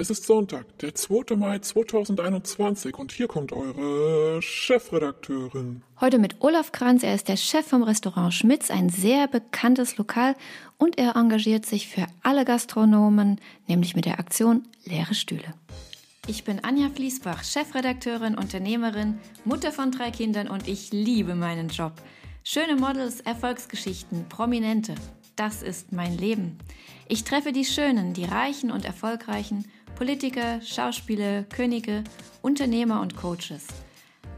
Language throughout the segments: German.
Es ist Sonntag, der 2. Mai 2021 und hier kommt eure Chefredakteurin. Heute mit Olaf Kranz, er ist der Chef vom Restaurant Schmitz, ein sehr bekanntes Lokal und er engagiert sich für alle Gastronomen, nämlich mit der Aktion Leere Stühle. Ich bin Anja Fließbach, Chefredakteurin, Unternehmerin, Mutter von drei Kindern und ich liebe meinen Job. Schöne Models, Erfolgsgeschichten, Prominente, das ist mein Leben. Ich treffe die Schönen, die Reichen und Erfolgreichen Politiker, Schauspieler, Könige, Unternehmer und Coaches.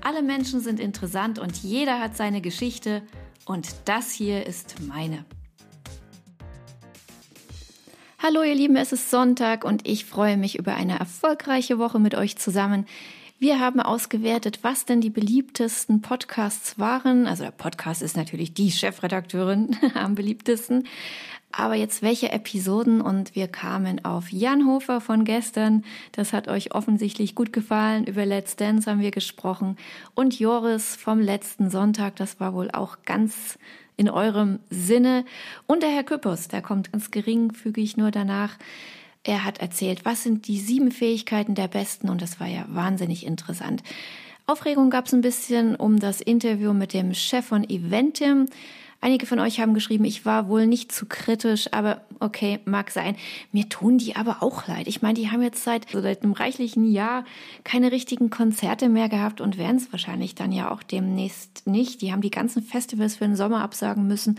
Alle Menschen sind interessant und jeder hat seine Geschichte und das hier ist meine. Hallo ihr Lieben, es ist Sonntag und ich freue mich über eine erfolgreiche Woche mit euch zusammen. Wir haben ausgewertet, was denn die beliebtesten Podcasts waren. Also der Podcast ist natürlich die Chefredakteurin am beliebtesten. Aber jetzt welche Episoden und wir kamen auf Jan Hofer von gestern. Das hat euch offensichtlich gut gefallen. Über Let's Dance haben wir gesprochen. Und Joris vom letzten Sonntag, das war wohl auch ganz in eurem Sinne. Und der Herr Küppers, der kommt ganz geringfügig nur danach. Er hat erzählt, was sind die sieben Fähigkeiten der Besten und das war ja wahnsinnig interessant. Aufregung gab es ein bisschen um das Interview mit dem Chef von Eventim. Einige von euch haben geschrieben, ich war wohl nicht zu kritisch, aber okay, mag sein. Mir tun die aber auch leid. Ich meine, die haben jetzt seit, seit einem reichlichen Jahr keine richtigen Konzerte mehr gehabt und werden es wahrscheinlich dann ja auch demnächst nicht. Die haben die ganzen Festivals für den Sommer absagen müssen.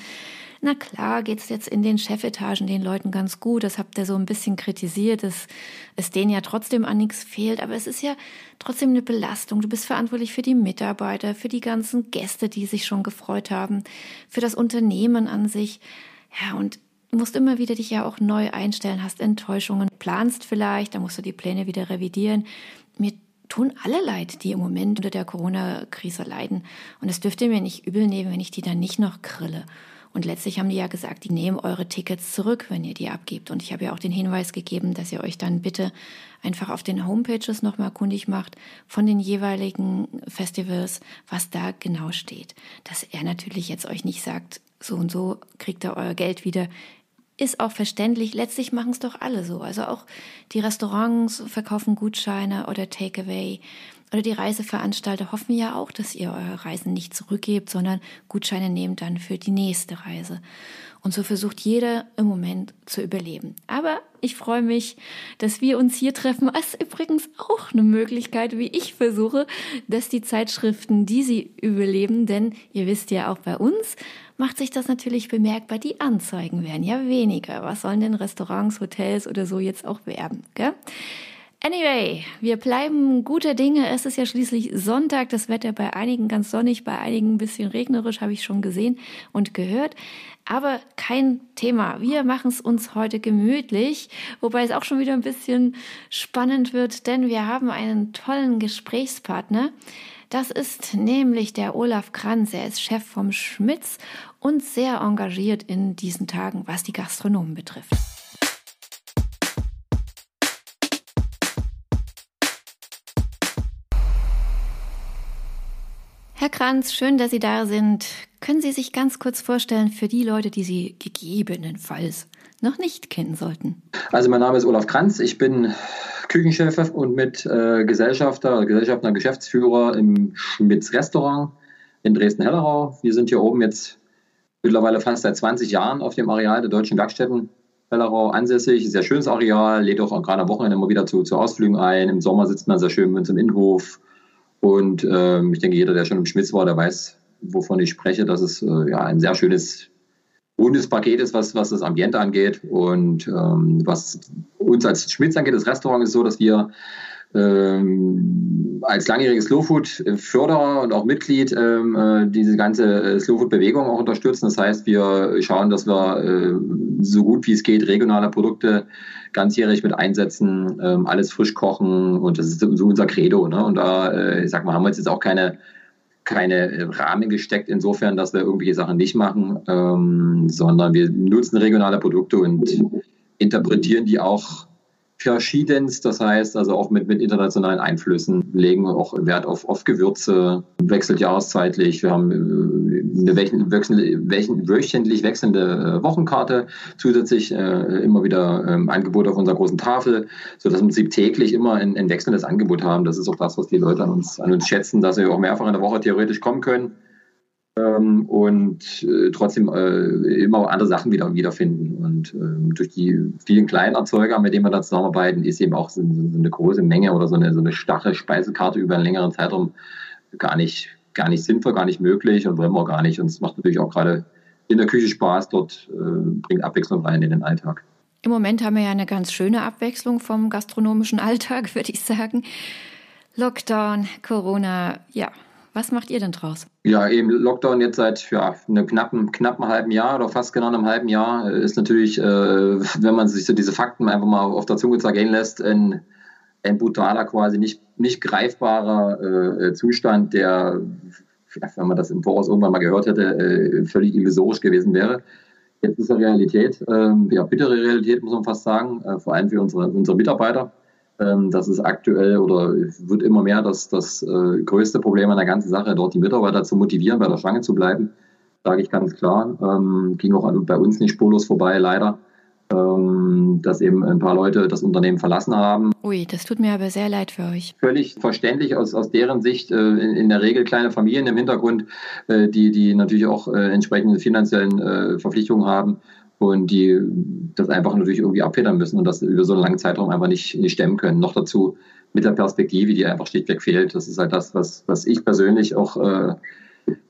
Na klar, geht's jetzt in den Chefetagen den Leuten ganz gut. Das habt ihr so ein bisschen kritisiert, dass es denen ja trotzdem an nichts fehlt. Aber es ist ja trotzdem eine Belastung. Du bist verantwortlich für die Mitarbeiter, für die ganzen Gäste, die sich schon gefreut haben, für das Unternehmen an sich. Ja, und musst immer wieder dich ja auch neu einstellen, hast Enttäuschungen, planst vielleicht, da musst du die Pläne wieder revidieren. Mir tun alle leid, die im Moment unter der Corona-Krise leiden. Und es dürft ihr mir nicht übel nehmen, wenn ich die dann nicht noch grille. Und letztlich haben die ja gesagt, die nehmen eure Tickets zurück, wenn ihr die abgebt. Und ich habe ja auch den Hinweis gegeben, dass ihr euch dann bitte einfach auf den Homepages nochmal kundig macht von den jeweiligen Festivals, was da genau steht. Dass er natürlich jetzt euch nicht sagt, so und so kriegt ihr euer Geld wieder ist auch verständlich. Letztlich machen es doch alle so. Also auch die Restaurants verkaufen Gutscheine oder Takeaway. Oder die Reiseveranstalter hoffen ja auch, dass ihr eure Reisen nicht zurückgebt, sondern Gutscheine nehmt dann für die nächste Reise. Und so versucht jeder im Moment zu überleben. Aber ich freue mich, dass wir uns hier treffen. Das ist übrigens auch eine Möglichkeit, wie ich versuche, dass die Zeitschriften, die sie überleben, denn ihr wisst ja auch bei uns, macht sich das natürlich bemerkbar. Die Anzeigen werden ja weniger. Was sollen denn Restaurants, Hotels oder so jetzt auch werben? Gell? Anyway, wir bleiben guter Dinge. Es ist ja schließlich Sonntag. Das Wetter bei einigen ganz sonnig, bei einigen ein bisschen regnerisch, habe ich schon gesehen und gehört. Aber kein Thema. Wir machen es uns heute gemütlich, wobei es auch schon wieder ein bisschen spannend wird, denn wir haben einen tollen Gesprächspartner. Das ist nämlich der Olaf Kranz. Er ist Chef vom Schmitz und sehr engagiert in diesen Tagen, was die Gastronomen betrifft. Herr Kranz, schön, dass Sie da sind. Können Sie sich ganz kurz vorstellen für die Leute, die Sie gegebenenfalls noch nicht kennen sollten? Also mein Name ist Olaf Kranz, ich bin Küchenchef und mit äh, Gesellschafter, Gesellschafter, Geschäftsführer im Schmitz Restaurant in Dresden-Hellerau. Wir sind hier oben jetzt mittlerweile fast seit 20 Jahren auf dem Areal der Deutschen Werkstätten Hellerau ansässig. Sehr schönes Areal, lädt auch gerade am Wochenende immer wieder zu, zu Ausflügen ein. Im Sommer sitzt man sehr schön mit uns im Innenhof und ähm, ich denke, jeder, der schon im Schmitz war, der weiß, wovon ich spreche, dass es äh, ja ein sehr schönes rundes Paket ist, was, was das Ambiente angeht. Und ähm, was uns als Schmitz angeht, das Restaurant ist so, dass wir ähm, als langjähriges Slowfood-Förderer und auch Mitglied ähm, äh, diese ganze äh, Slowfood-Bewegung auch unterstützen. Das heißt, wir schauen, dass wir äh, so gut wie es geht regionale Produkte ganzjährig mit einsetzen, ähm, alles frisch kochen und das ist so unser Credo. Ne? Und da, äh, ich sag mal, haben wir jetzt auch keine keine Rahmen gesteckt, insofern, dass wir irgendwelche Sachen nicht machen, ähm, sondern wir nutzen regionale Produkte und interpretieren die auch verschiedenst, das heißt also auch mit, mit internationalen Einflüssen, legen auch Wert auf, auf Gewürze, wechselt jahreszeitlich. Wir haben äh, eine wöchentlich wechselnde äh, Wochenkarte, zusätzlich äh, immer wieder ähm, Angebote auf unserer großen Tafel, sodass wir im Prinzip täglich immer ein, ein wechselndes Angebot haben. Das ist auch das, was die Leute an uns, an uns schätzen, dass wir auch mehrfach in der Woche theoretisch kommen können ähm, und äh, trotzdem äh, immer andere Sachen wieder wiederfinden. Und ähm, durch die vielen kleinen Erzeuger, mit denen wir da zusammenarbeiten, ist eben auch so, so eine große Menge oder so eine, so eine starre Speisekarte über einen längeren Zeitraum gar nicht, gar nicht sinnvoll, gar nicht möglich und wollen wir gar nicht. Und es macht natürlich auch gerade in der Küche Spaß, dort äh, bringt Abwechslung rein in den Alltag. Im Moment haben wir ja eine ganz schöne Abwechslung vom gastronomischen Alltag, würde ich sagen. Lockdown, Corona, ja, was macht ihr denn draus? Ja, eben Lockdown jetzt seit ja, einem knappen, knappen halben Jahr oder fast genau einem halben Jahr äh, ist natürlich, äh, wenn man sich so diese Fakten einfach mal auf der Zunge zergehen lässt, ein, ein brutaler, quasi nicht, nicht greifbarer äh, Zustand, der, wenn man das im Voraus irgendwann mal gehört hätte, äh, völlig illusorisch gewesen wäre. Jetzt ist er Realität, ähm, ja, bittere Realität, muss man fast sagen, äh, vor allem für unsere, unsere Mitarbeiter das ist aktuell oder wird immer mehr das, das äh, größte Problem an der ganzen Sache, dort die Mitarbeiter zu motivieren, bei der Stange zu bleiben. Sage ich ganz klar. Ähm, ging auch bei uns nicht spurlos vorbei, leider. Ähm, dass eben ein paar Leute das Unternehmen verlassen haben. Ui, das tut mir aber sehr leid für euch. Völlig verständlich aus, aus deren Sicht, äh, in, in, der Regel kleine Familien im Hintergrund, äh, die, die natürlich auch äh, entsprechende finanziellen Verpflichtungen haben und die das einfach natürlich irgendwie abfedern müssen und das über so einen langen Zeitraum einfach nicht, nicht stemmen können. Noch dazu mit der Perspektive, die einfach schlichtweg fehlt. Das ist halt das, was, was ich persönlich auch äh,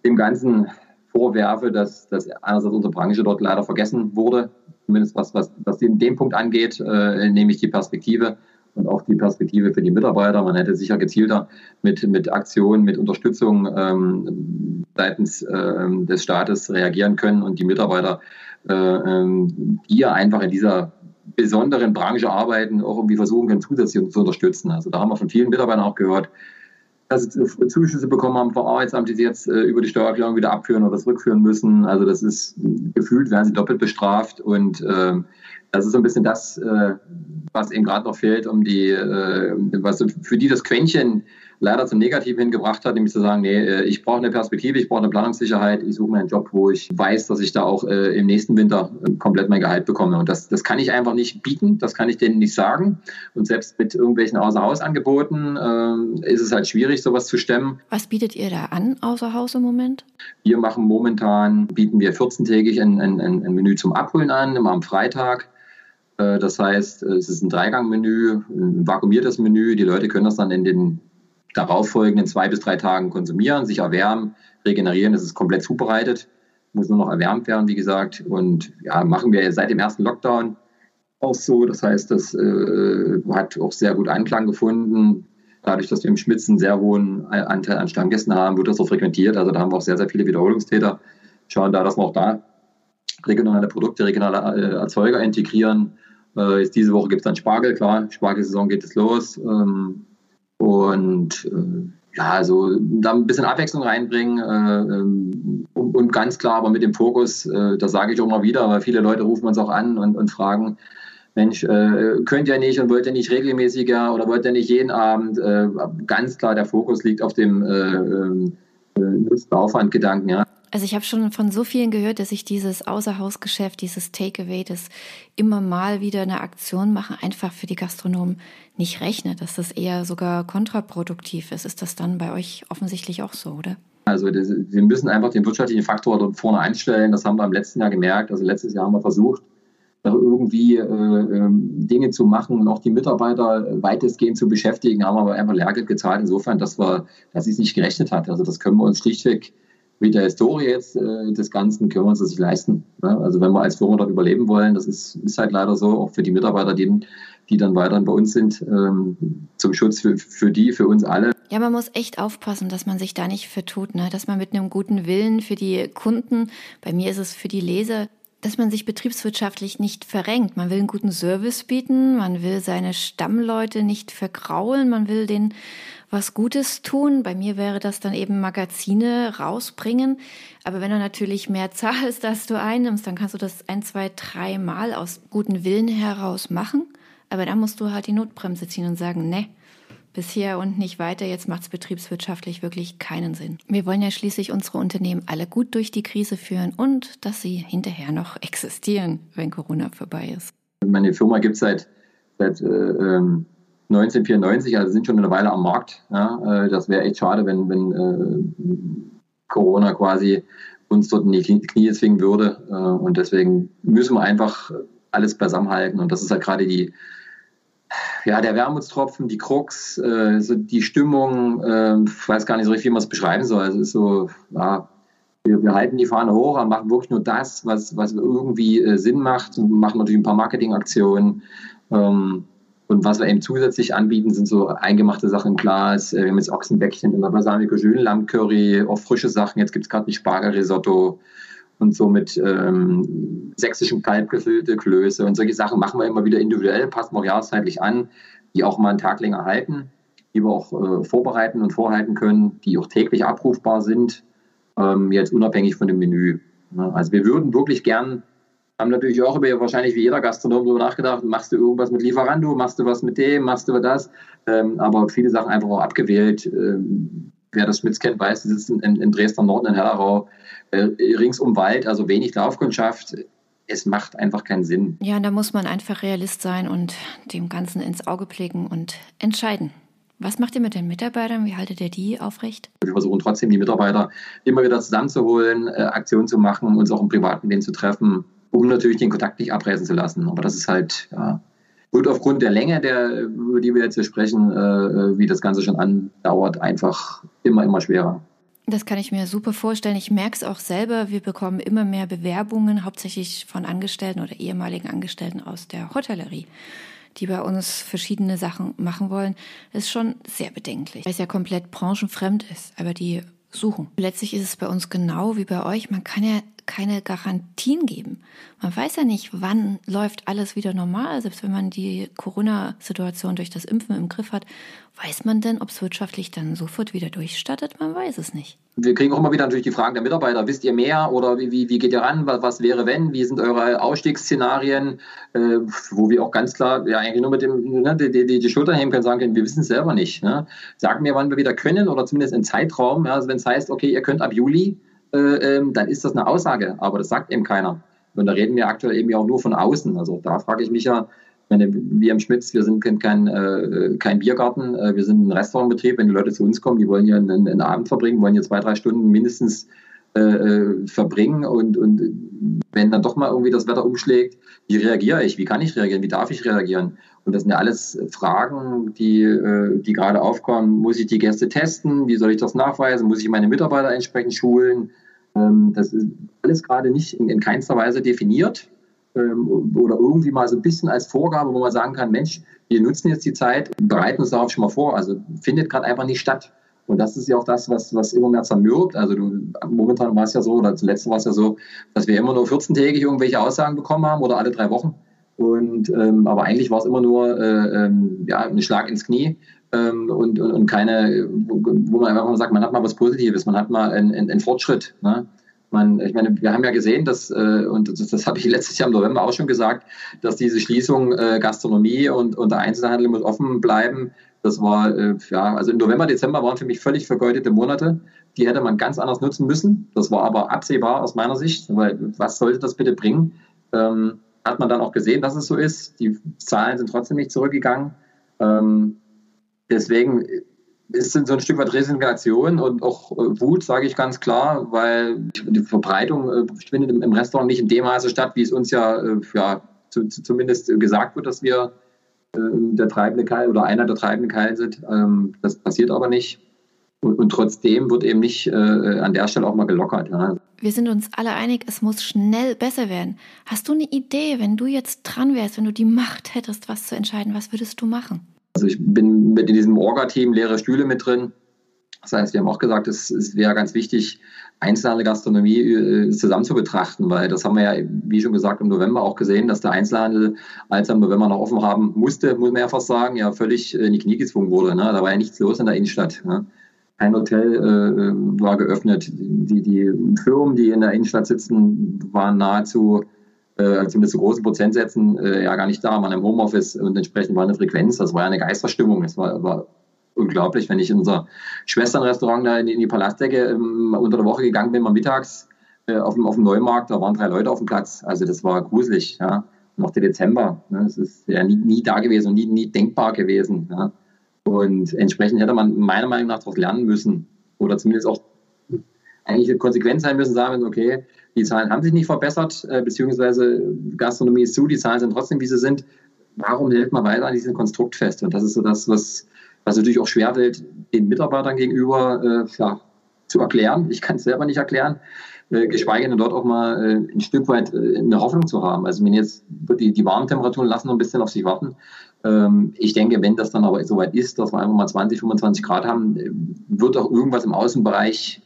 dem Ganzen vorwerfe, dass, dass einerseits unsere Branche dort leider vergessen wurde, zumindest was, was, was den, den Punkt angeht, äh, nämlich die Perspektive und auch die Perspektive für die Mitarbeiter. Man hätte sicher gezielter mit, mit Aktionen, mit Unterstützung ähm, seitens äh, des Staates reagieren können und die Mitarbeiter, äh, ähm, die ja einfach in dieser besonderen Branche arbeiten, auch irgendwie versuchen können, zusätzlich zu unterstützen. Also da haben wir von vielen Mitarbeitern auch gehört, dass sie Zuschüsse bekommen haben vom Arbeitsamt, die sie jetzt äh, über die Steuererklärung wieder abführen oder zurückführen müssen. Also das ist gefühlt, werden sie doppelt bestraft und äh, das ist so ein bisschen das, äh, was eben gerade noch fehlt, um die, äh, was für die das Quäntchen leider zum Negativen hingebracht hat, nämlich zu sagen, nee, äh, ich brauche eine Perspektive, ich brauche eine Planungssicherheit, ich suche mir einen Job, wo ich weiß, dass ich da auch äh, im nächsten Winter äh, komplett mein Gehalt bekomme. Und das, das kann ich einfach nicht bieten, das kann ich denen nicht sagen. Und selbst mit irgendwelchen Außerhausangeboten äh, ist es halt schwierig, sowas zu stemmen. Was bietet ihr da an, außer Haus im Moment? Wir machen momentan, bieten wir 14-tägig ein, ein, ein Menü zum Abholen an, immer am Freitag. Äh, das heißt, es ist ein Dreigangmenü, ein vakuumiertes Menü. Die Leute können das dann in den darauffolgenden zwei bis drei Tagen konsumieren, sich erwärmen, regenerieren. Es ist komplett zubereitet, muss nur noch erwärmt werden, wie gesagt. Und ja, machen wir seit dem ersten Lockdown auch so. Das heißt, das äh, hat auch sehr gut Anklang gefunden. Dadurch, dass wir im Schmitz einen sehr hohen Anteil an Stammgästen haben, wird das so frequentiert. Also da haben wir auch sehr, sehr viele Wiederholungstäter. Schauen da, dass wir auch da regionale Produkte, regionale äh, Erzeuger integrieren. Äh, jetzt diese Woche gibt es dann Spargel, klar. Spargelsaison geht es los. Ähm, und äh, ja, also da ein bisschen Abwechslung reinbringen äh, ähm, und, und, ganz klar, aber mit dem Fokus, äh, das sage ich auch mal wieder, weil viele Leute rufen uns auch an und, und fragen, Mensch, äh, könnt ihr nicht und wollt ihr nicht regelmäßiger oder wollt ihr nicht jeden Abend? Äh, ganz klar, der Fokus liegt auf dem äh, äh, Nutzen-Aufwand-Gedanken. Ja. Also ich habe schon von so vielen gehört, dass ich dieses Außerhausgeschäft, dieses Takeaway, das immer mal wieder eine Aktion machen, einfach für die Gastronomen nicht rechne, dass das eher sogar kontraproduktiv ist. Ist das dann bei euch offensichtlich auch so, oder? Also das, wir müssen einfach den wirtschaftlichen Faktor dort vorne einstellen. Das haben wir im letzten Jahr gemerkt. Also letztes Jahr haben wir versucht, irgendwie äh, ähm, Dinge zu machen und auch die Mitarbeiter weitestgehend zu beschäftigen, haben aber einfach Lehrgeld gezahlt insofern, dass wir, dass es nicht gerechnet hat. Also das können wir uns schlichtweg mit der Historie jetzt äh, des Ganzen können wir uns das nicht leisten. Ne? Also wenn wir als Firma dort überleben wollen, das ist, ist halt leider so, auch für die Mitarbeiter, die, die dann weiterhin bei uns sind, ähm, zum Schutz für, für die, für uns alle. Ja, man muss echt aufpassen, dass man sich da nicht vertut, ne? dass man mit einem guten Willen für die Kunden, bei mir ist es für die Leser, dass man sich betriebswirtschaftlich nicht verrenkt. Man will einen guten Service bieten, man will seine Stammleute nicht vergraulen, man will den was Gutes tun. Bei mir wäre das dann eben Magazine rausbringen. Aber wenn du natürlich mehr zahlst, als du einnimmst, dann kannst du das ein, zwei, drei Mal aus guten Willen heraus machen. Aber da musst du halt die Notbremse ziehen und sagen, ne, bisher und nicht weiter, jetzt macht es betriebswirtschaftlich wirklich keinen Sinn. Wir wollen ja schließlich unsere Unternehmen alle gut durch die Krise führen und dass sie hinterher noch existieren, wenn Corona vorbei ist. Meine Firma gibt es seit, seit äh, 1994, ähm, also sind schon eine Weile am Markt. Ja? Äh, das wäre echt schade, wenn, wenn äh, Corona quasi uns dort in die Knie zwingen würde. Äh, und deswegen müssen wir einfach alles beisammenhalten. Und das ist halt gerade die, ja, der Wermutstropfen, die Krux, äh, so die Stimmung, äh, ich weiß gar nicht so richtig, wie man es beschreiben soll. Also so, ja, wir, wir, halten die Fahne hoch und machen wirklich nur das, was, was irgendwie äh, Sinn macht und machen natürlich ein paar Marketingaktionen. Ähm, und was wir eben zusätzlich anbieten, sind so eingemachte Sachen im Glas. Äh, wir haben jetzt Ochsenbäckchen in der Balsamico Lammcurry, auch frische Sachen. Jetzt gibt es gerade ein Spargelrisotto und so mit ähm, sächsischem Kalb gefüllte Klöße und solche Sachen machen wir immer wieder individuell, passen wir jahreszeitlich an, die auch mal einen Tag länger halten, die wir auch äh, vorbereiten und vorhalten können, die auch täglich abrufbar sind, ähm, jetzt unabhängig von dem Menü. Also wir würden wirklich gern, haben natürlich auch über wahrscheinlich wie jeder Gastronom darüber nachgedacht, machst du irgendwas mit Lieferando, machst du was mit dem, machst du das, ähm, aber viele Sachen einfach auch abgewählt. Ähm, wer das kennt, weiß, die sitzen in, in Dresden Norden, in Hellerau, äh, ringsum Wald, also wenig Laufkundschaft. Es macht einfach keinen Sinn. Ja, da muss man einfach Realist sein und dem Ganzen ins Auge blicken und entscheiden. Was macht ihr mit den Mitarbeitern? Wie haltet ihr die aufrecht? Wir versuchen trotzdem, die Mitarbeiter immer wieder zusammenzuholen, äh, Aktionen zu machen, uns auch im privaten Leben zu treffen, um natürlich den Kontakt nicht abreißen zu lassen. Aber das ist halt, ja, wird aufgrund der Länge, der, über die wir jetzt hier sprechen, äh, äh, wie das Ganze schon andauert, einfach immer, immer schwerer. Das kann ich mir super vorstellen. Ich merke es auch selber. Wir bekommen immer mehr Bewerbungen, hauptsächlich von Angestellten oder ehemaligen Angestellten aus der Hotellerie, die bei uns verschiedene Sachen machen wollen. Das ist schon sehr bedenklich, weil es ja komplett branchenfremd ist. Aber die suchen. Letztlich ist es bei uns genau wie bei euch. Man kann ja keine Garantien geben. Man weiß ja nicht, wann läuft alles wieder normal. Selbst wenn man die Corona-Situation durch das Impfen im Griff hat, weiß man denn, ob es wirtschaftlich dann sofort wieder durchstattet? Man weiß es nicht. Wir kriegen auch immer wieder natürlich die Fragen der Mitarbeiter. Wisst ihr mehr oder wie, wie, wie geht ihr ran? Was, was wäre wenn? Wie sind eure Ausstiegsszenarien? Äh, wo wir auch ganz klar ja eigentlich nur mit dem ne, die, die, die Schultern heben können, sagen können, wir wissen es selber nicht. Ne? Sagen mir, wann wir wieder können oder zumindest einen Zeitraum. Ja, also wenn es heißt, okay, ihr könnt ab Juli, äh, ähm, dann ist das eine Aussage, aber das sagt eben keiner. Und da reden wir aktuell eben auch nur von außen. Also da frage ich mich ja, meine, wir im Schmitz, wir sind kein, äh, kein Biergarten, äh, wir sind ein Restaurantbetrieb. Wenn die Leute zu uns kommen, die wollen ja einen, einen Abend verbringen, wollen ja zwei, drei Stunden mindestens äh, äh, verbringen. Und, und wenn dann doch mal irgendwie das Wetter umschlägt, wie reagiere ich? Wie kann ich reagieren? Wie darf ich reagieren? Und das sind ja alles Fragen, die, äh, die gerade aufkommen. Muss ich die Gäste testen? Wie soll ich das nachweisen? Muss ich meine Mitarbeiter entsprechend schulen? Ähm, das ist alles gerade nicht in, in keinster Weise definiert ähm, oder irgendwie mal so ein bisschen als Vorgabe, wo man sagen kann, Mensch, wir nutzen jetzt die Zeit, bereiten uns darauf schon mal vor. Also findet gerade einfach nicht statt. Und das ist ja auch das, was, was immer mehr zermürbt. Also du, momentan war es ja so, oder zuletzt war es ja so, dass wir immer nur 14-tägig irgendwelche Aussagen bekommen haben oder alle drei Wochen. Und ähm, aber eigentlich war es immer nur äh, ähm, ja, ein Schlag ins Knie ähm, und, und, und keine, wo, wo man einfach mal sagt, man hat mal was Positives, man hat mal einen, einen, einen Fortschritt. Ne? Man, ich meine, wir haben ja gesehen, dass, äh, und das, das habe ich letztes Jahr im November auch schon gesagt, dass diese Schließung äh, Gastronomie und, und der Einzelhandel muss offen bleiben. Das war, äh, ja, also im November, Dezember waren für mich völlig vergeudete Monate. Die hätte man ganz anders nutzen müssen. Das war aber absehbar aus meiner Sicht, weil was sollte das bitte bringen? Ähm, hat man dann auch gesehen, dass es so ist. Die Zahlen sind trotzdem nicht zurückgegangen. Ähm, deswegen ist es so ein Stück weit Resignation und auch äh, Wut, sage ich ganz klar, weil die Verbreitung äh, findet im, Restaurant nicht in dem Maße statt, wie es uns ja, äh, ja zu, zu, zumindest gesagt wird, dass wir der treibende Keil oder einer der treibenden Keil sind. Ähm, das passiert aber nicht. Und, trotzdem wird eben nicht an der Stelle auch mal gelockert. Ja. Wir sind uns alle einig, es muss schnell besser werden. Hast du eine Idee, wenn du jetzt dran wärst, wenn du die Macht hättest, was zu entscheiden, was würdest du machen? Also ich bin mit in diesem Orga-Team leere Stühle mit drin. Das heißt, wir haben auch gesagt, es, es wäre ganz wichtig, einzelne Gastronomie äh, zusammen zu betrachten, weil das haben wir ja, wie schon gesagt, im November auch gesehen, dass der Einzelhandel, als er im November noch offen haben musste, muss man ja fast sagen, ja völlig in die Knie gezwungen wurde. Ne? Da war ja nichts los in der Innenstadt. Ne? Kein Hotel äh, war geöffnet. Die, die Firmen, die in der Innenstadt sitzen, waren nahezu äh, zumindest zu großen Prozentsätzen, äh, ja gar nicht da, waren im Homeoffice und entsprechend war eine Frequenz. Das war ja eine Geisterstimmung. Es war, war unglaublich, wenn ich in unser Schwesternrestaurant da in, in die Palastdecke ähm, unter der Woche gegangen bin, mal mittags äh, auf, dem, auf dem Neumarkt, da waren drei Leute auf dem Platz. Also das war gruselig. Ja. Noch der Dezember. Ne. Das ist ja nie, nie da gewesen und nie, nie denkbar gewesen. Ja. Und entsprechend hätte man meiner Meinung nach daraus lernen müssen oder zumindest auch eigentlich konsequent sein müssen, sagen, okay, die Zahlen haben sich nicht verbessert, äh, beziehungsweise Gastronomie ist zu, die Zahlen sind trotzdem, wie sie sind. Warum hält man weiter an diesem Konstrukt fest? Und das ist so das, was, was natürlich auch schwerfällt, den Mitarbeitern gegenüber äh, ja, zu erklären. Ich kann es selber nicht erklären, äh, geschweige denn dort auch mal äh, ein Stück weit äh, eine Hoffnung zu haben. Also wenn jetzt die, die warmen Temperaturen lassen noch ein bisschen auf sich warten. Ähm, ich denke, wenn das dann aber soweit ist, dass wir einfach mal 20, 25 Grad haben, äh, wird auch irgendwas im Außenbereich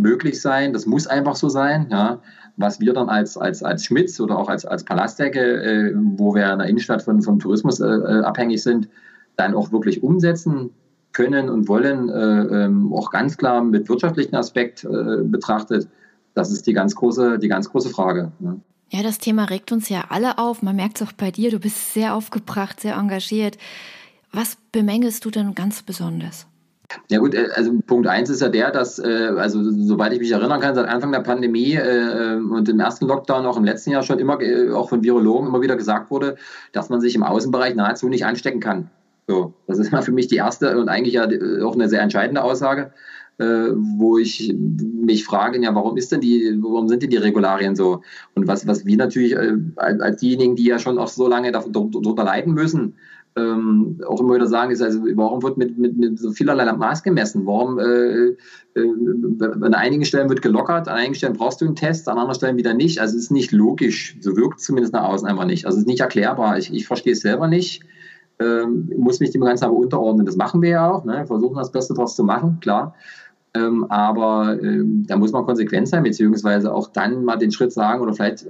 möglich sein. Das muss einfach so sein. Ja. Was wir dann als, als, als Schmitz oder auch als, als Palastdecke, äh, wo wir in der Innenstadt von, vom Tourismus äh, äh, abhängig sind, dann auch wirklich umsetzen können und wollen, äh, ähm, auch ganz klar mit wirtschaftlichen Aspekt äh, betrachtet, das ist die ganz große, die ganz große Frage. Ne? Ja, das Thema regt uns ja alle auf. Man merkt es auch bei dir. Du bist sehr aufgebracht, sehr engagiert. Was bemängelst du denn ganz besonders? Ja gut, äh, also Punkt eins ist ja der, dass, äh, also soweit ich mich erinnern kann, seit Anfang der Pandemie äh, und im ersten Lockdown, auch im letzten Jahr schon immer, auch von Virologen immer wieder gesagt wurde, dass man sich im Außenbereich nahezu nicht anstecken kann. So, das ist für mich die erste und eigentlich ja auch eine sehr entscheidende Aussage, wo ich mich frage, ja, warum ist denn die, warum sind denn die Regularien so? Und was, was wir natürlich als diejenigen, die ja schon auch so lange darunter leiden müssen, ähm, auch immer wieder sagen, ist also, warum wird mit, mit, mit so vielerlei Maß gemessen? Warum äh, äh, an einigen Stellen wird gelockert, an einigen Stellen brauchst du einen Test, an anderen Stellen wieder nicht. Also es ist nicht logisch. So wirkt es zumindest nach außen einfach nicht. Also es ist nicht erklärbar. Ich, ich verstehe es selber nicht. Ähm, muss mich dem Ganzen aber unterordnen. Das machen wir ja auch. Ne? Versuchen das Beste daraus zu machen, klar. Ähm, aber ähm, da muss man konsequent sein, beziehungsweise auch dann mal den Schritt sagen oder vielleicht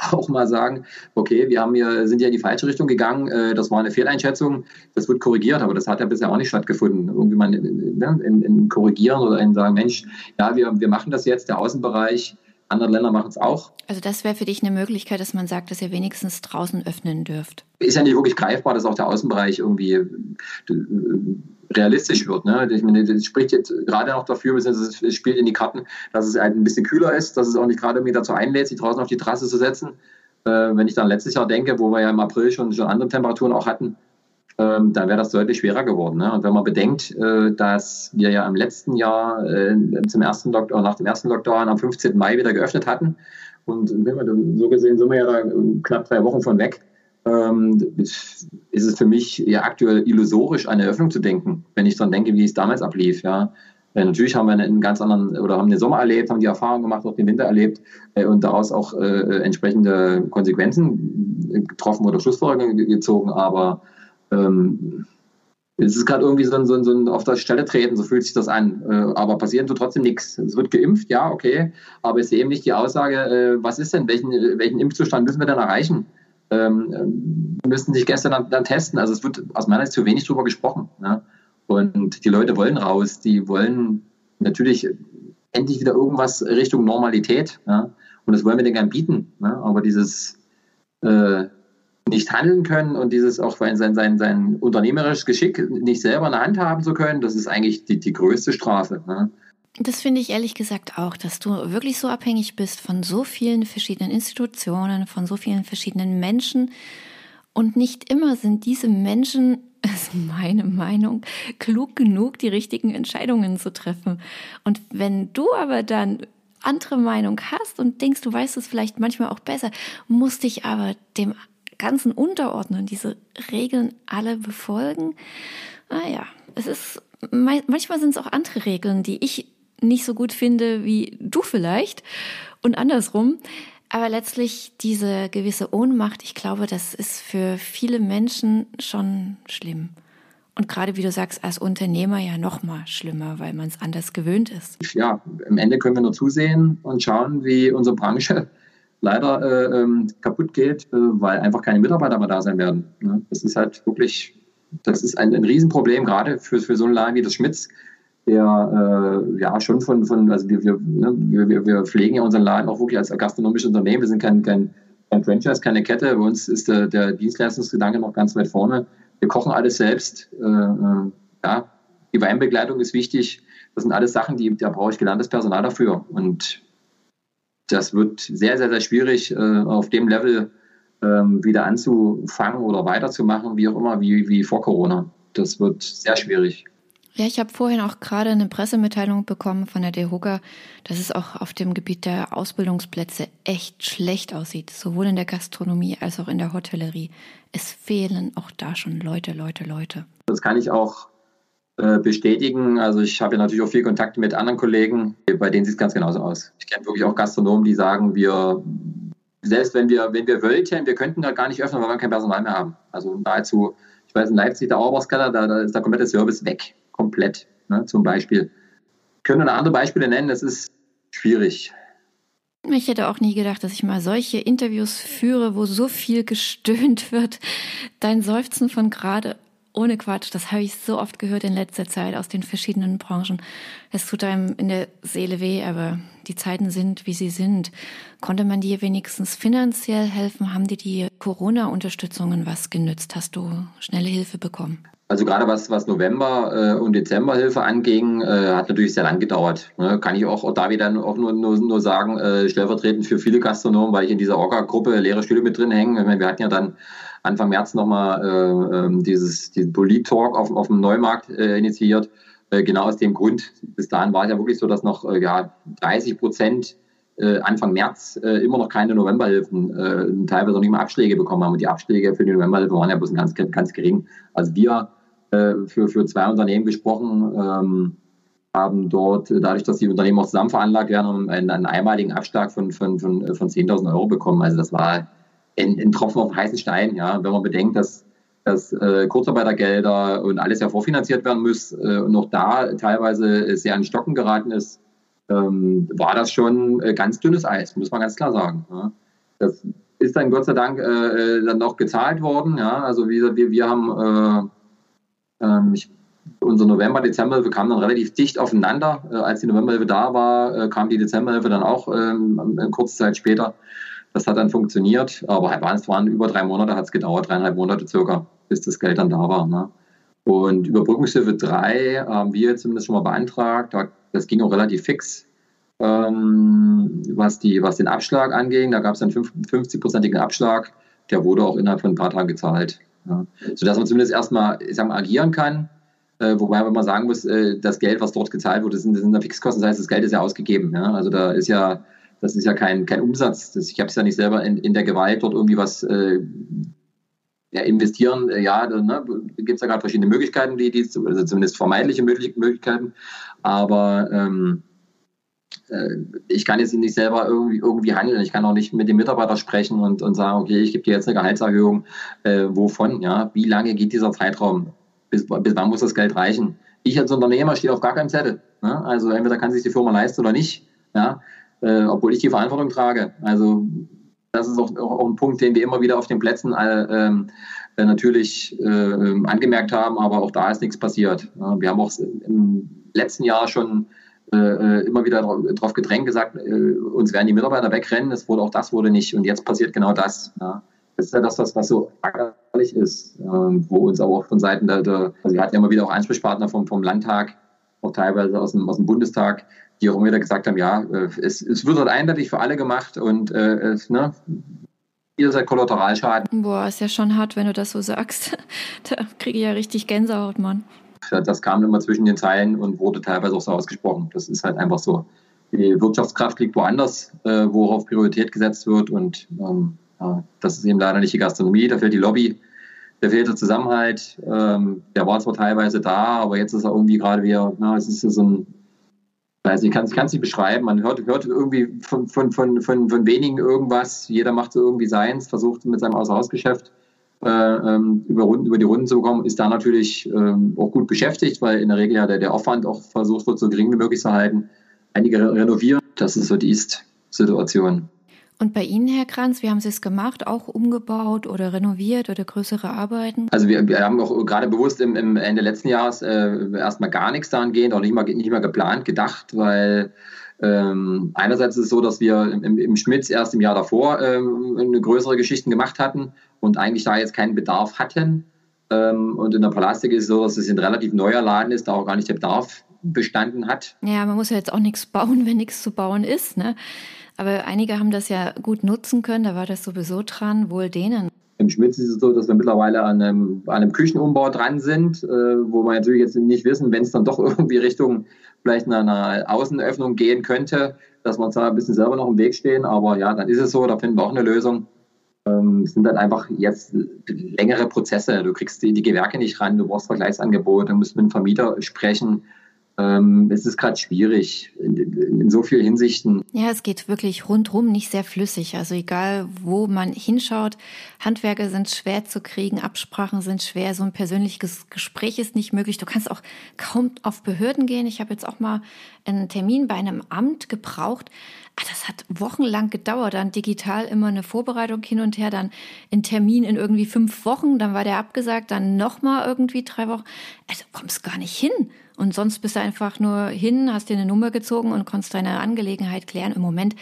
auch mal sagen, okay, wir haben hier, sind ja in die falsche Richtung gegangen, äh, das war eine Fehleinschätzung, das wird korrigiert, aber das hat ja bisher auch nicht stattgefunden. Irgendwie mal ne, in, in korrigieren oder in sagen, Mensch, ja, wir, wir machen das jetzt, der Außenbereich, andere Länder machen es auch. Also das wäre für dich eine Möglichkeit, dass man sagt, dass ihr wenigstens draußen öffnen dürft. Ist ja nicht wirklich greifbar, dass auch der Außenbereich irgendwie äh, realistisch wird. Ne? Ich meine, das spricht jetzt gerade noch dafür, beziehungsweise es spielt in die Karten, dass es halt ein bisschen kühler ist, dass es auch nicht gerade irgendwie dazu einlädt, sich draußen auf die Trasse zu setzen. Äh, wenn ich dann letztes Jahr denke, wo wir ja im April schon, schon andere Temperaturen auch hatten, ähm, dann wäre das deutlich schwerer geworden. Ne? Und wenn man bedenkt, äh, dass wir ja im letzten Jahr äh, zum ersten Lockdown, nach dem ersten Lockdown am 15. Mai wieder geöffnet hatten, und so gesehen sind wir ja da knapp drei Wochen von weg, ähm, ist es für mich ja aktuell illusorisch, eine Eröffnung zu denken, wenn ich dann denke, wie es damals ablief. Ja. Äh, natürlich haben wir einen ganz anderen oder haben den Sommer erlebt, haben die Erfahrung gemacht, auch den Winter erlebt äh, und daraus auch äh, entsprechende Konsequenzen getroffen oder Schlussfolgerungen gezogen. Aber ähm, es ist gerade irgendwie so ein, so, ein, so ein auf der Stelle treten, so fühlt sich das an. Äh, aber passiert tut trotzdem nichts. Es wird geimpft, ja, okay. Aber ich sehe eben nicht die Aussage, äh, was ist denn, welchen, welchen Impfzustand müssen wir denn erreichen? Ähm, müssten sich gestern dann, dann, testen. Also es wird aus meiner Sicht zu wenig drüber gesprochen. Ne? Und die Leute wollen raus, die wollen natürlich endlich wieder irgendwas Richtung Normalität. Ja? Und das wollen wir denen gerne bieten. Ne? Aber dieses äh, nicht handeln können und dieses auch sein, sein, sein unternehmerisches Geschick nicht selber in der Hand haben zu können, das ist eigentlich die, die größte Strafe. Ne? Das finde ich ehrlich gesagt auch, dass du wirklich so abhängig bist von so vielen verschiedenen Institutionen, von so vielen verschiedenen Menschen. Und nicht immer sind diese Menschen, ist meine Meinung, klug genug, die richtigen Entscheidungen zu treffen. Und wenn du aber dann andere Meinung hast und denkst, du weißt es vielleicht manchmal auch besser, musst dich aber dem Ganzen unterordnen, diese Regeln alle befolgen. Naja, ah es ist, manchmal sind es auch andere Regeln, die ich nicht so gut finde wie du vielleicht und andersrum. Aber letztlich diese gewisse Ohnmacht, ich glaube, das ist für viele Menschen schon schlimm. Und gerade wie du sagst, als Unternehmer ja noch mal schlimmer, weil man es anders gewöhnt ist. Ja, am Ende können wir nur zusehen und schauen, wie unsere Branche leider äh, ähm, kaputt geht, äh, weil einfach keine Mitarbeiter mehr da sein werden. Ne? Das ist halt wirklich, das ist ein, ein Riesenproblem, gerade für, für so einen Laden wie das Schmitz, der äh, ja schon von, von also wir, wir, ne, wir, wir pflegen ja unseren Laden auch wirklich als gastronomisches Unternehmen. Wir sind kein, kein kein Franchise, keine Kette. Bei uns ist der, der Dienstleistungsgedanke noch ganz weit vorne. Wir kochen alles selbst. Äh, äh, ja, die Weinbegleitung ist wichtig. Das sind alles Sachen, die, da brauche ich gelerntes Personal dafür. Und das wird sehr, sehr, sehr schwierig, äh, auf dem Level ähm, wieder anzufangen oder weiterzumachen, wie auch immer, wie, wie vor Corona. Das wird sehr schwierig. Ja, ich habe vorhin auch gerade eine Pressemitteilung bekommen von der DEHOGA, dass es auch auf dem Gebiet der Ausbildungsplätze echt schlecht aussieht, sowohl in der Gastronomie als auch in der Hotellerie. Es fehlen auch da schon Leute, Leute, Leute. Das kann ich auch bestätigen. Also ich habe ja natürlich auch viel Kontakt mit anderen Kollegen, bei denen sieht es ganz genauso aus. Ich kenne wirklich auch Gastronomen, die sagen, wir, selbst wenn wir, wenn wir wollten, wir könnten da gar nicht öffnen, weil wir kein Personal mehr haben. Also nahezu, ich weiß in Leipzig, der Auerbachskeller, da, da ist der komplette Service weg, komplett, ne, zum Beispiel. Können wir andere Beispiele nennen, das ist schwierig. Ich hätte auch nie gedacht, dass ich mal solche Interviews führe, wo so viel gestöhnt wird. Dein Seufzen von gerade ohne Quatsch, das habe ich so oft gehört in letzter Zeit aus den verschiedenen Branchen. Es tut einem in der Seele weh, aber die Zeiten sind, wie sie sind. Konnte man dir wenigstens finanziell helfen? Haben dir die Corona-Unterstützungen was genützt? Hast du schnelle Hilfe bekommen? Also gerade was, was November äh, und Dezemberhilfe anging, äh, hat natürlich sehr lang gedauert. Ne? Kann ich auch, da wieder auch nur, nur, nur sagen, äh, stellvertretend für viele Gastronomen, weil ich in dieser Orga-Gruppe leere Stühle mit drin hänge. wir hatten ja dann Anfang März nochmal äh, ähm, dieses, diesen Polit-Talk auf, auf dem Neumarkt äh, initiiert. Äh, genau aus dem Grund. Bis dahin war es ja wirklich so, dass noch äh, ja, 30 Prozent äh, Anfang März äh, immer noch keine Novemberhilfen, teilweise noch nicht mal Abschläge bekommen haben. Und die Abschläge für die Novemberhilfe waren ja bloß ganz, ganz gering. Also wir für, für zwei Unternehmen gesprochen, ähm, haben dort, dadurch, dass die Unternehmen auch zusammen veranlagt werden, einen, einen einmaligen Abschlag von, von, von, von 10.000 Euro bekommen. Also das war ein, Tropfen auf heißen Stein, ja, wenn man bedenkt, dass, dass äh, Kurzarbeitergelder und alles ja vorfinanziert werden muss äh, und noch da teilweise sehr an Stocken geraten ist, ähm, war das schon äh, ganz dünnes Eis, muss man ganz klar sagen. Ja. Das ist dann Gott sei Dank äh, äh dann noch gezahlt worden. Ja. Also wir, wir, wir haben äh, ähm, ich, unser November, Dezemberhilfe kam dann relativ dicht aufeinander. Äh, als die Novemberhilfe da war, kam die Dezemberhilfe dann auch ähm, kurze Zeit später. Das hat dann funktioniert, aber es waren über drei Monate, hat es gedauert, dreieinhalb Monate circa, bis das Geld dann da war. Ne? Und Überbrückungshilfe 3 haben wir zumindest schon mal beantragt. Das ging auch relativ fix, ähm, was, die, was den Abschlag anging. Da gab es einen 50-prozentigen Abschlag. Der wurde auch innerhalb von ein paar Tagen gezahlt. Ja. Sodass man zumindest erstmal ich sag mal, agieren kann. Äh, wobei man sagen muss, äh, das Geld, was dort gezahlt wurde, sind, sind Fixkosten. Das heißt, das Geld ist ja ausgegeben. Ja. Also da ist ja das ist ja kein, kein Umsatz. Das, ich habe es ja nicht selber in, in der Gewalt, dort irgendwie was äh, ja, investieren. Äh, ja, ne, gibt es ja gerade verschiedene Möglichkeiten, die, die also zumindest vermeidliche Möglichkeiten. Aber ähm, äh, ich kann jetzt nicht selber irgendwie, irgendwie handeln. Ich kann auch nicht mit dem Mitarbeiter sprechen und, und sagen, okay, ich gebe dir jetzt eine Gehaltserhöhung. Äh, wovon? Ja, wie lange geht dieser Zeitraum? Bis, bis wann muss das Geld reichen? Ich als Unternehmer stehe auf gar keinem Zettel. Ne? Also entweder kann sich die Firma leisten oder nicht. Ja, äh, obwohl ich die Verantwortung trage. Also das ist auch, auch, ein Punkt, den wir immer wieder auf den Plätzen äh, ähm, äh, natürlich äh, angemerkt haben, aber auch da ist nichts passiert. wir haben auch im letzten Jahr schon äh, äh, immer wieder darauf gedrängt, gesagt, uns werden die Mitarbeiter wegrennen. Es wurde auch das wurde nicht und jetzt passiert genau das. Ja. Das ist ja das, was, was so ärgerlich ist, ähm, wo uns aber auch von Seiten der, der also wir hatten ja immer wieder auch Ansprechpartner vom, vom Landtag, auch teilweise aus dem, aus dem Bundestag, die auch immer wieder gesagt haben, ja, äh, es, es wird dort eindeutig für alle gemacht und äh, es, ne, ihr seid Kollateralschaden. Boah, ist ja schon hart, wenn du das so sagst. da kriege ich ja richtig Gänsehaut, Mann. Das kam immer zwischen den Zeilen und wurde teilweise auch so ausgesprochen. Das ist halt einfach so. Die Wirtschaftskraft liegt woanders, äh, worauf Priorität gesetzt wird und ähm, ja, das ist eben leider nicht die Gastronomie, da fehlt die Lobby, da fehlt der Zusammenhalt. Ähm, der war zwar teilweise da, aber jetzt ist er irgendwie gerade wieder, na, es ist so ein weiß ich kann es nicht beschreiben. Man hört, hört irgendwie von, von, von, von, von wenigen irgendwas. Jeder macht so irgendwie seins, versucht mit seinem Außerhausgeschäft äh, ähm, über, über die Runden zu kommen, ist da natürlich ähm, auch gut beschäftigt, weil in der Regel ja der, der Aufwand auch versucht wird, so gering wie möglich zu halten. Einige renovieren, das ist so die Ist-Situation. Und bei Ihnen, Herr Kranz, wie haben Sie es gemacht? Auch umgebaut oder renoviert oder größere Arbeiten? Also wir, wir haben auch gerade bewusst im, im Ende letzten Jahres äh, erstmal gar nichts daran gehend, auch nicht mal, nicht mal geplant, gedacht, weil Ähm, einerseits ist es so, dass wir im, im Schmitz erst im Jahr davor ähm, eine größere Geschichten gemacht hatten und eigentlich da jetzt keinen Bedarf hatten. Ähm, und in der Palastik ist es so, dass es ein relativ neuer Laden ist, da auch gar nicht der Bedarf bestanden hat. Ja, man muss ja jetzt auch nichts bauen, wenn nichts zu bauen ist. Ne? Aber einige haben das ja gut nutzen können, da war das sowieso dran, wohl denen. Im Schmitz ist es so, dass wir mittlerweile an einem, an einem Küchenumbau dran sind, äh, wo wir natürlich jetzt nicht wissen, wenn es dann doch irgendwie Richtung vielleicht einer Außenöffnung gehen könnte, dass wir uns da ein bisschen selber noch im Weg stehen. Aber ja, dann ist es so, da finden wir auch eine Lösung. Ähm, es sind dann einfach jetzt längere Prozesse. Du kriegst die, die Gewerke nicht ran, du brauchst Vergleichsangebote, du musst mit dem Vermieter sprechen ähm, es ist gerade schwierig in, in, so vielen Hinsichten. Ja, es geht wirklich rundrum nicht sehr flüssig. Also egal, wo man hinschaut, Handwerker sind schwer zu kriegen, Absprachen sind schwer, so ein persönliches Gespräch ist nicht möglich. Du kannst auch kaum auf Behörden gehen. Ich habe jetzt auch mal einen Termin bei einem Amt gebraucht. Ah, das hat wochenlang gedauert. Dann digital immer eine Vorbereitung hin und her, dann ein Termin in irgendwie fünf Wochen, dann war der abgesagt, dann nochmal irgendwie drei Wochen. Also kommst gar nicht hin. Und sonst bist du einfach nur hin, hast dir eine Nummer gezogen und konntest deine Angelegenheit klären. Im Moment,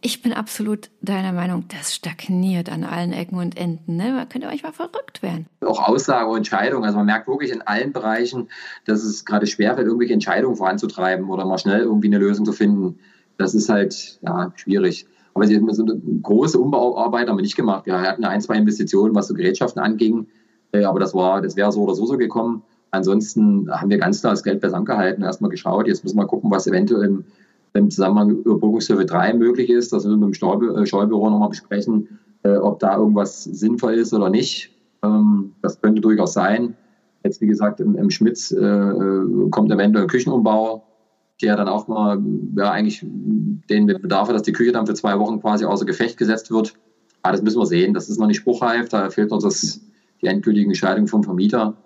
ich bin absolut deiner Meinung, das stagniert an allen Ecken und Enden. Ne? Man könnte manchmal verrückt werden. Auch Aussage und Entscheidung. Also man merkt wirklich in allen Bereichen, dass es gerade schwerfällt, irgendwelche Entscheidungen voranzutreiben oder mal schnell irgendwie eine Lösung zu finden. Das ist halt ja, schwierig. Aber sie eine große Umbauarbeit haben wir nicht gemacht. Wir hatten ein, zwei Investitionen, was so Gerätschaften anging. Äh, aber das war, das wäre so oder so so gekommen. Ansonsten haben wir ganz klar das Geld beisammen gehalten, erstmal geschaut. Jetzt müssen wir gucken, was eventuell im, im Zusammenhang Überbrückungshilfe 3 möglich ist. Das müssen wir mit dem äh, Steuerbüro nochmal besprechen, äh, ob da irgendwas sinnvoll ist oder nicht. Ähm, das könnte durchaus sein. Jetzt, wie gesagt, im, im Schmitz äh, äh kommt eventuell ein Küchenumbau, der dann auch mal ja, eigentlich den Bedarf hat, dass die Küche dann für zwei Wochen quasi außer Gefecht gesetzt wird. Aber das müssen wir sehen. Das ist noch nicht spruchreif. Da fehlt noch das, die endgültige Entscheidung vom Vermieter.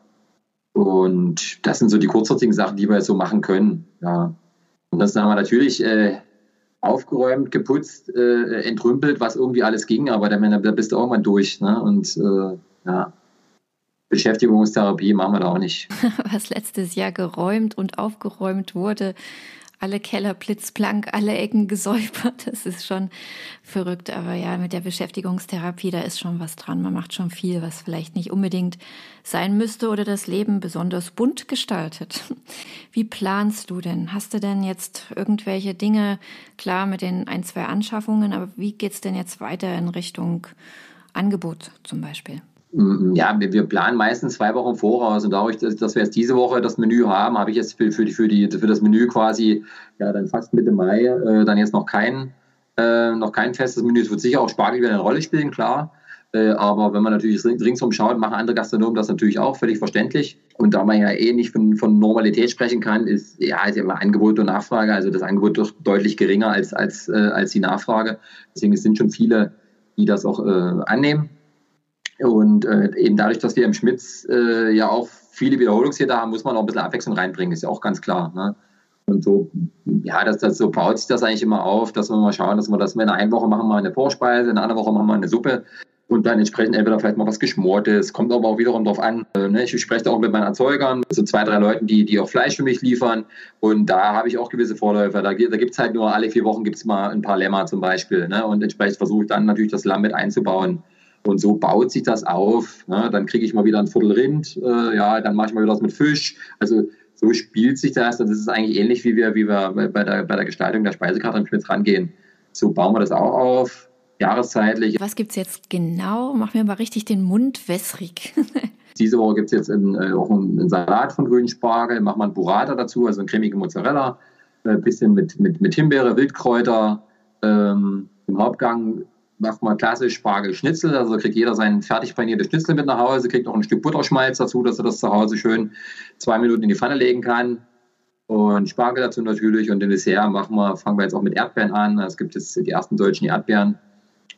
Und das sind so die kurzfristigen Sachen, die wir jetzt so machen können. Ja. Und das haben wir natürlich äh, aufgeräumt, geputzt, äh, entrümpelt, was irgendwie alles ging, aber da, da bist du irgendwann durch. Ne? Und äh, ja, Beschäftigungstherapie machen wir da auch nicht. was letztes Jahr geräumt und aufgeräumt wurde, alle Keller blitzblank, alle Ecken gesäubert. Das ist schon verrückt. Aber ja, mit der Beschäftigungstherapie, da ist schon was dran. Man macht schon viel, was vielleicht nicht unbedingt sein müsste oder das Leben besonders bunt gestaltet. Wie planst du denn? Hast du denn jetzt irgendwelche Dinge, klar mit den ein, zwei Anschaffungen, aber wie geht's denn jetzt weiter in Richtung Angebot zum Beispiel? Mm, ja, wir, planen meistens zwei Wochen voraus und dadurch, dass, dass, wir jetzt diese Woche das Menü haben, habe ich jetzt für, für, die, für, die, für das Menü quasi ja dann fast Mitte Mai äh, dann jetzt noch kein, äh, noch kein festes Menü. Es wird sicher auch Spargel wieder eine Rolle spielen, klar. Äh, aber wenn man natürlich ringsum schaut, machen andere Gastronomen das natürlich auch, völlig verständlich. Und da man ja eh nicht von, von Normalität sprechen kann, ist ja, ist ja immer Angebot und Nachfrage. Also das Angebot doch deutlich geringer als, als, äh, als die Nachfrage. Deswegen sind schon viele, die das auch äh, annehmen. Und äh, eben dadurch, dass wir im Schmitz äh, ja auch viele Wiederholungstäter haben, muss man auch ein bisschen Abwechslung reinbringen, ist ja auch ganz klar. Ne? Und so, ja, das, das, so baut sich das eigentlich immer auf, dass wir mal schauen, dass wir das in einer Woche machen wir eine Vorspeise, in einer anderen Woche machen wir eine Suppe und dann entsprechend entweder vielleicht mal was Geschmortes, kommt aber auch wiederum darauf an. Äh, ne? Ich spreche auch mit meinen Erzeugern, so zwei, drei Leuten, die, die auch Fleisch für mich liefern und da habe ich auch gewisse Vorläufer. Da, da gibt es halt nur alle vier Wochen gibt's mal ein paar Lämmer zum Beispiel ne? und entsprechend versuche ich dann natürlich das Lamm mit einzubauen. Und so baut sich das auf. Ne? Dann kriege ich mal wieder ein Viertel Rind, äh, ja, dann mache ich mal wieder was mit Fisch. Also so spielt sich das. Das ist eigentlich ähnlich, wie wir, wie wir bei, der, bei der Gestaltung der Speisekarte mit rangehen. So bauen wir das auch auf, jahreszeitlich. Was gibt es jetzt genau? Mach mir mal richtig den Mund wässrig. Diese Woche gibt es jetzt in, äh, auch einen, einen, Salat von grünen Spargel, machen wir einen Burrata dazu, also einen cremigen Mozzarella, ein äh, bisschen mit, mit, mit Himbeere, Wildkräuter. Ähm, Im Hauptgang macht man klassisch Spargelschnitzel. Also kriegt jeder sein fertig paniertes Schnitzel mit nach Hause, kriegt noch ein Stück Butterschmalz dazu, dass er das zu Hause schön zwei Minuten in die Pfanne legen kann. Und Spargel dazu natürlich. Und den Dessert machen wir, fangen wir jetzt auch mit Erdbeeren an. Es gibt jetzt die ersten deutschen Erdbeeren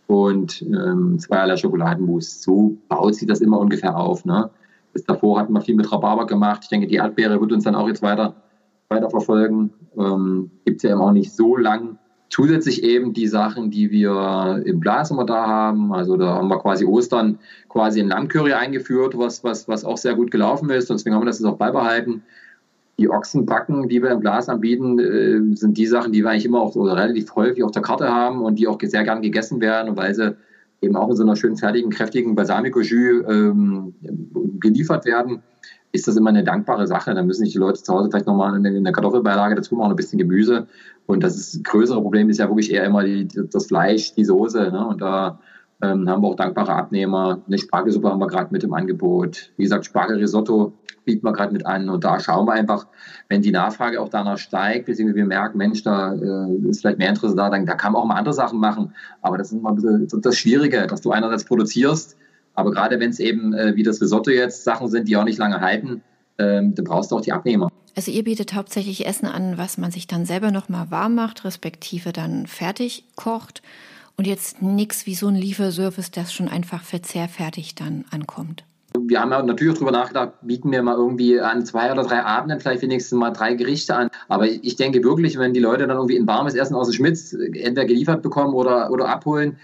und ähm, zweierlei Schokoladenmus. So baut sich das immer ungefähr auf. Ne? Bis davor hatten wir viel mit Rhabarber gemacht. Ich denke, die Erdbeere wird uns dann auch jetzt weiter, weiter verfolgen. Ähm, Gibt es ja immer auch nicht so lang Zusätzlich eben die Sachen, die wir im Glas immer da haben. Also da haben wir quasi Ostern quasi ein Lammcurry eingeführt, was, was, was auch sehr gut gelaufen ist. Deswegen haben wir das jetzt auch beibehalten. die Ochsenbacken, die wir im Glas anbieten, äh, sind die Sachen, die wir eigentlich immer auch oder relativ häufig auf der Karte haben und die auch sehr gern gegessen werden, weil sie eben auch in so einer schön fertigen, kräftigen Balsamico-Jus ähm, geliefert werden, ist das immer eine dankbare Sache. Dann müssen sich die Leute zu Hause vielleicht nochmal eine, Kartoffelbeilage dazu machen, ein bisschen Gemüse. Und das, ist, größere Problem ist ja wirklich eher immer die, das Fleisch, die Soße. Ne? Und da ähm, haben wir auch dankbare Abnehmer. Eine Spargelsuppe haben wir gerade mit im Angebot. Wie gesagt, Spargelrisotto bieten wir gerade mit an. Und da schauen wir einfach, wenn die Nachfrage auch danach steigt, beziehungsweise wir merken, Mensch, da äh, ist vielleicht mehr Interesse da, dann da kann man auch mal andere Sachen machen. Aber das ist immer ein bisschen das Schwierige, dass du einerseits produzierst, aber gerade wenn es eben äh, wie das Risotto jetzt Sachen sind, die auch nicht lange halten, ähm, dann brauchst du auch die Abnehmer. Also ihr bietet hauptsächlich Essen an, was man sich dann selber nochmal warm macht, respektive dann fertig kocht und jetzt nichts wie so ein Lieferservice, das schon einfach verzehrfertig dann ankommt. Wir haben ja natürlich auch darüber nachgedacht, bieten wir mal irgendwie an zwei oder drei Abenden vielleicht wenigstens mal drei Gerichte an. Aber ich denke wirklich, wenn die Leute dann irgendwie ein warmes Essen aus dem Schmitz entweder geliefert bekommen oder, oder abholen,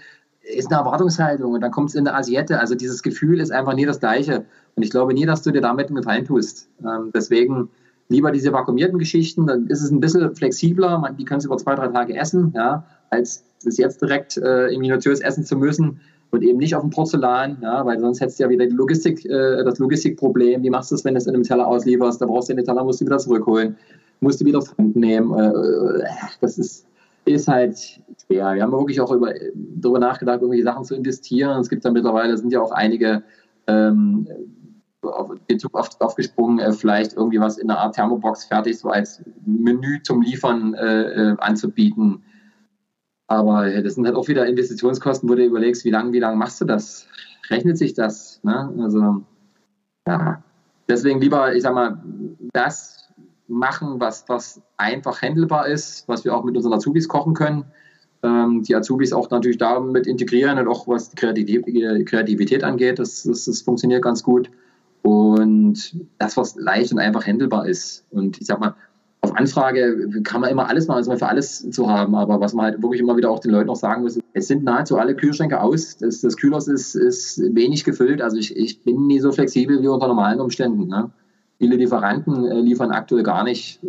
ist eine Erwartungshaltung und dann kommt es in der Asiette. Also dieses Gefühl ist einfach nie das gleiche. Und ich glaube nie, dass du dir damit einen Gefallen tust. Ähm, deswegen lieber diese vakuumierten Geschichten, dann ist es ein bisschen flexibler, man, die können es über zwei, drei Tage essen, ja, als es jetzt direkt äh, im minutiös essen zu müssen und eben nicht auf dem Porzellan, ja, weil sonst hättest du ja wieder die Logistik, äh, das Logistikproblem. Wie machst du es, wenn du es in einem Teller auslieferst? Da brauchst du den Teller, musst du wieder zurückholen, musst du wieder auf Hand nehmen. Äh, das ist, ist halt schwer. Wir haben wirklich auch über, darüber nachgedacht, irgendwelche Sachen zu investieren. Es gibt da mittlerweile, sind ja auch einige ähm, auf den Zug auf, aufgesprungen, äh, vielleicht irgendwie was in einer Art Thermobox fertig, so als Menü zum Liefern äh, äh anzubieten. Aber das sind halt auch wieder Investitionskosten, wo du überlegst, wie lange wie lang machst du das? Rechnet sich das? Ne? Also, ja. Deswegen lieber, ich sag mal, das machen, was, was einfach handelbar ist, was wir auch mit unseren Azubis kochen können. Ähm, die Azubis auch natürlich damit integrieren und auch was die Kreativität angeht, das, das, das funktioniert ganz gut. Und das, was leicht und einfach handelbar ist. Und ich sag mal, auf Anfrage kann man immer alles machen, also für alles zu haben. Aber was man halt wirklich immer wieder auch den Leuten noch sagen muss, es sind nahezu alle Kühlschränke aus. Das, das Kühlers ist, ist wenig gefüllt. Also ich, ich bin nie so flexibel wie unter normalen Umständen. Ne? Viele Lieferanten äh, liefern aktuell gar nicht.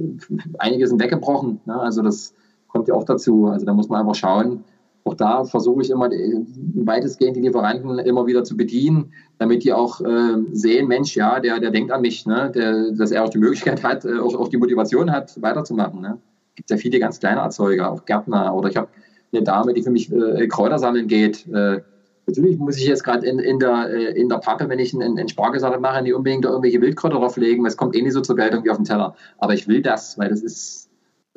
Einige sind weggebrochen. Ne? Also das kommt ja auch dazu. Also da muss man einfach schauen, auch da versuche ich immer äh, weitestgehend die Lieferanten immer wieder zu bedienen, damit die auch äh, sehen, Mensch, ja, der, der denkt an mich, ne? der, dass er auch die Möglichkeit hat, äh, auch, auch die Motivation hat, weiterzumachen. Ne? Gibt ja viele ganz kleine Erzeuger, auch Gärtner oder ich habe eine Dame, die für mich äh, Kräuter sammeln geht. Äh, natürlich muss ich jetzt gerade in, in, der, äh, in der Pappe, wenn ich einen, einen Spargelsalat mache, nicht unbedingt irgendwelche Wildkräuter drauflegen, es kommt eh nicht so zur Geltung wie auf den Teller. Aber ich will das, weil das ist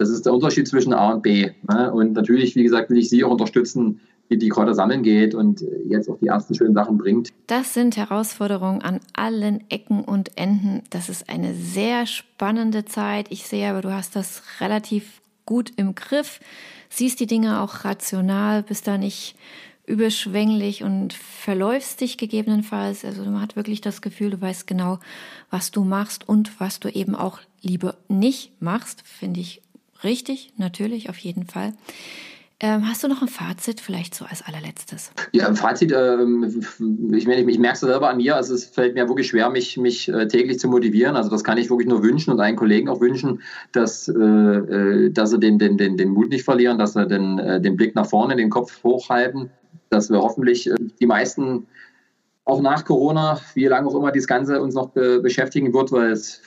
das ist der Unterschied zwischen A und B. Ne? Und natürlich, wie gesagt, will ich Sie auch unterstützen, wie die Kräuter sammeln geht und jetzt auch die ersten schönen Sachen bringt. Das sind Herausforderungen an allen Ecken und Enden. Das ist eine sehr spannende Zeit. Ich sehe aber, du hast das relativ gut im Griff, siehst die Dinge auch rational, bist da nicht überschwänglich und verläufst dich gegebenenfalls. Also man hat wirklich das Gefühl, du weißt genau, was du machst und was du eben auch lieber nicht machst, finde ich Richtig, natürlich, auf jeden Fall. Ähm, hast du noch ein Fazit vielleicht so als allerletztes? Ja, ein Fazit, ähm, ich, ich, ich merke es selber an mir, also es fällt mir wirklich schwer, mich, mich äh, täglich zu motivieren. Also das kann ich wirklich nur wünschen und einen Kollegen auch wünschen, dass, äh, äh dass sie den, den, den, den Mut nicht verlieren, dass sie den, den Blick nach vorne, den Kopf hochhalten, dass wir hoffentlich die meisten auch nach Corona, wie lange auch immer das Ganze uns noch be beschäftigen wird, weil es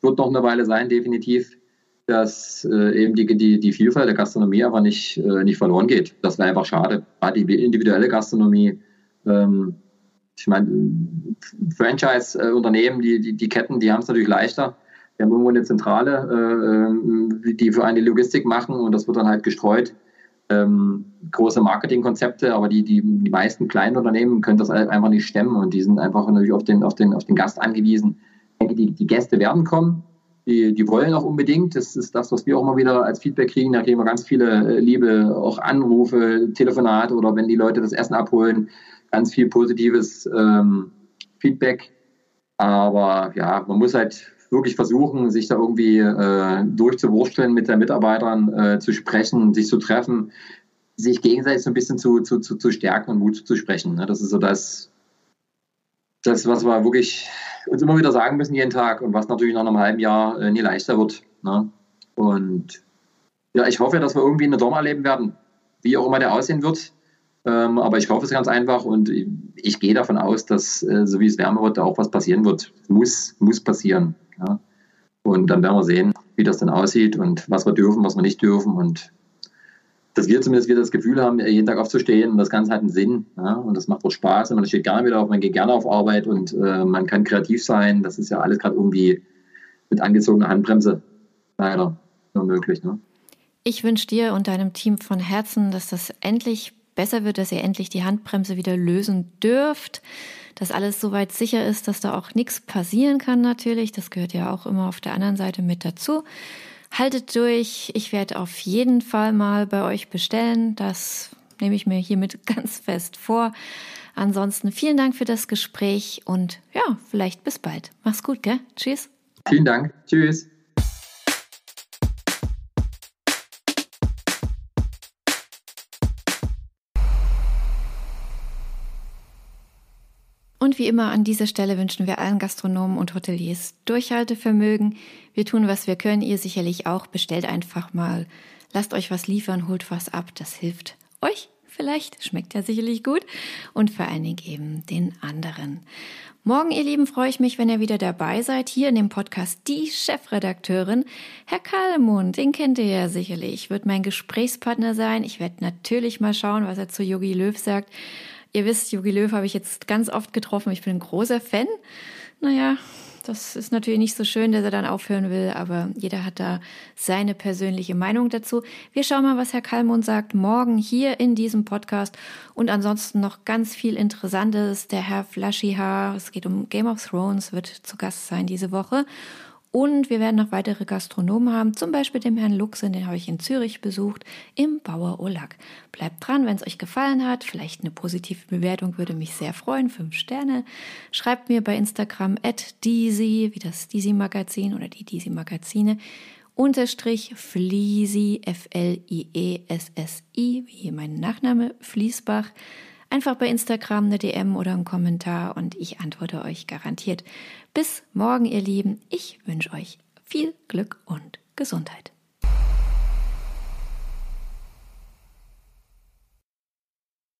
wird noch eine Weile sein, definitiv, dass äh, eben die, die, die Vielfalt der Gastronomie aber nicht, äh, nicht verloren geht. Das wäre einfach schade. Gerade die individuelle Gastronomie, ähm, ich meine, Franchise-Unternehmen, die, die, die Ketten, die haben es natürlich leichter. Wir haben irgendwo eine Zentrale, äh, die für eine Logistik machen und das wird dann halt gestreut. Ähm, große Marketingkonzepte, aber die, die, die meisten kleinen Unternehmen können das einfach nicht stemmen und die sind einfach natürlich auf den, auf den, auf den Gast angewiesen. Ich denke, die, die Gäste werden kommen, die, die wollen auch unbedingt. Das ist das, was wir auch immer wieder als Feedback kriegen. Da kriegen wir ganz viele äh, liebe auch Anrufe, Telefonate oder wenn die Leute das Essen abholen, ganz viel positives ähm, Feedback. Aber ja, man muss halt wirklich versuchen, sich da irgendwie äh, durchzuwursteln, mit den Mitarbeitern äh, zu sprechen, sich zu treffen, sich gegenseitig so ein bisschen zu, zu, zu, zu stärken und Mut zu sprechen. Ne? Das ist so das, das, was wir wirklich uns immer wieder sagen müssen jeden Tag und was natürlich nach einem halben Jahr äh, nie leichter wird. Ne? Und ja, ich hoffe, dass wir irgendwie einen Sommer erleben werden, wie auch immer der aussehen wird. Ähm, aber ich hoffe es ganz einfach und ich, ich gehe davon aus, dass äh, so wie es wärmer wird, da auch was passieren wird. Muss, muss passieren. Ja? Und dann werden wir sehen, wie das dann aussieht und was wir dürfen, was wir nicht dürfen. Und dass wir zumindest wieder das Gefühl haben, jeden Tag aufzustehen das Ganze hat einen Sinn. Ja? Und das macht auch Spaß und man steht gerne wieder auf, man geht gerne auf Arbeit und äh, man kann kreativ sein. Das ist ja alles gerade irgendwie mit angezogener Handbremse leider nur möglich. Ne? Ich wünsche dir und deinem Team von Herzen, dass das endlich besser wird, dass ihr endlich die Handbremse wieder lösen dürft, dass alles soweit sicher ist, dass da auch nichts passieren kann natürlich. Das gehört ja auch immer auf der anderen Seite mit dazu. Haltet durch. Ich werde auf jeden Fall mal bei euch bestellen. Das nehme ich mir hiermit ganz fest vor. Ansonsten vielen Dank für das Gespräch und ja, vielleicht bis bald. Mach's gut, gell? Tschüss. Vielen Dank. Tschüss. Und wie immer an dieser Stelle wünschen wir allen Gastronomen und Hoteliers Durchhaltevermögen. Wir tun, was wir können, ihr sicherlich auch. Bestellt einfach mal. Lasst euch was liefern, holt was ab. Das hilft euch vielleicht, schmeckt ja sicherlich gut. Und vor allen Dingen eben den anderen. Morgen, ihr Lieben, freue ich mich, wenn ihr wieder dabei seid, hier in dem Podcast Die Chefredakteurin. Herr Kalmund, den kennt ihr ja sicherlich, wird mein Gesprächspartner sein. Ich werde natürlich mal schauen, was er zu Yogi Löw sagt. Ihr wisst, Jogi Löw habe ich jetzt ganz oft getroffen. Ich bin ein großer Fan. Naja, das ist natürlich nicht so schön, dass er dann aufhören will, aber jeder hat da seine persönliche Meinung dazu. Wir schauen mal, was Herr Kalmund sagt morgen hier in diesem Podcast und ansonsten noch ganz viel Interessantes. Der Herr Flashiha, es geht um Game of Thrones, wird zu Gast sein diese Woche und wir werden noch weitere Gastronomen haben, zum Beispiel den Herrn Luxen, den habe ich in Zürich besucht, im Bauer Olag. Bleibt dran, wenn es euch gefallen hat. Vielleicht eine positive Bewertung würde mich sehr freuen. Fünf Sterne. Schreibt mir bei Instagram at Deezy, wie das Deezy Magazin oder die Deezy Magazine, unterstrich Fliesi, F-L-I-E-S-S-I, wie mein Nachname, Fließbach. Einfach bei Instagram eine DM oder einen Kommentar und ich antworte euch garantiert. Bis morgen, ihr Lieben. Ich wünsche euch viel Glück und Gesundheit.